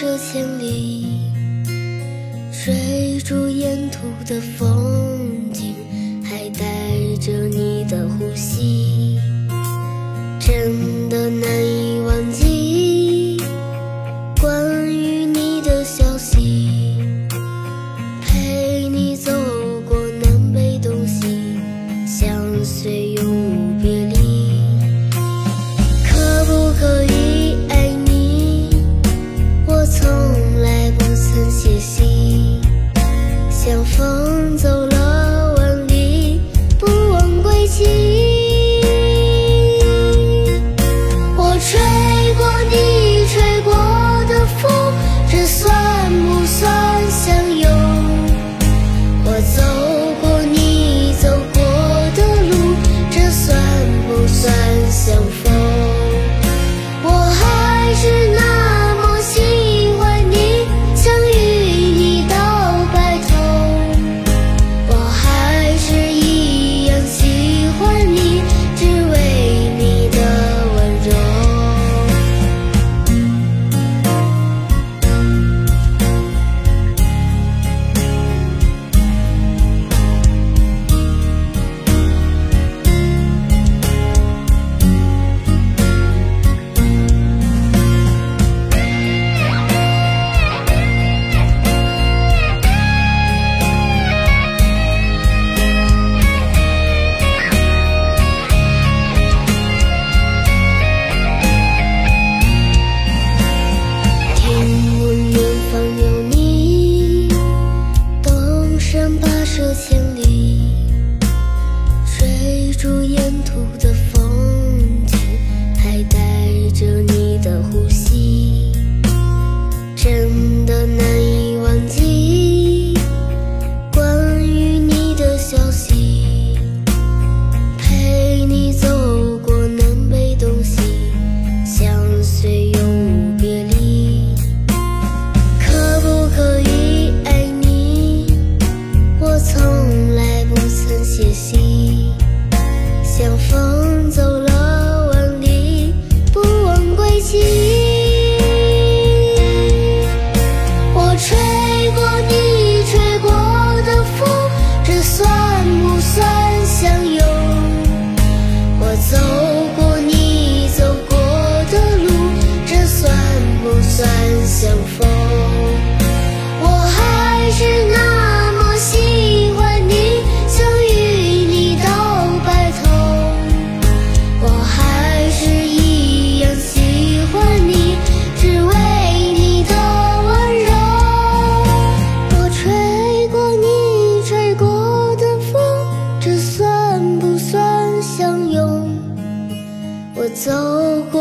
车千里追逐沿途的风景还带着你的呼吸。这千不曾歇息像风走了万里不问归期我吹过你吹过的风这算不算相拥我走过你走过的路这算不算相逢走过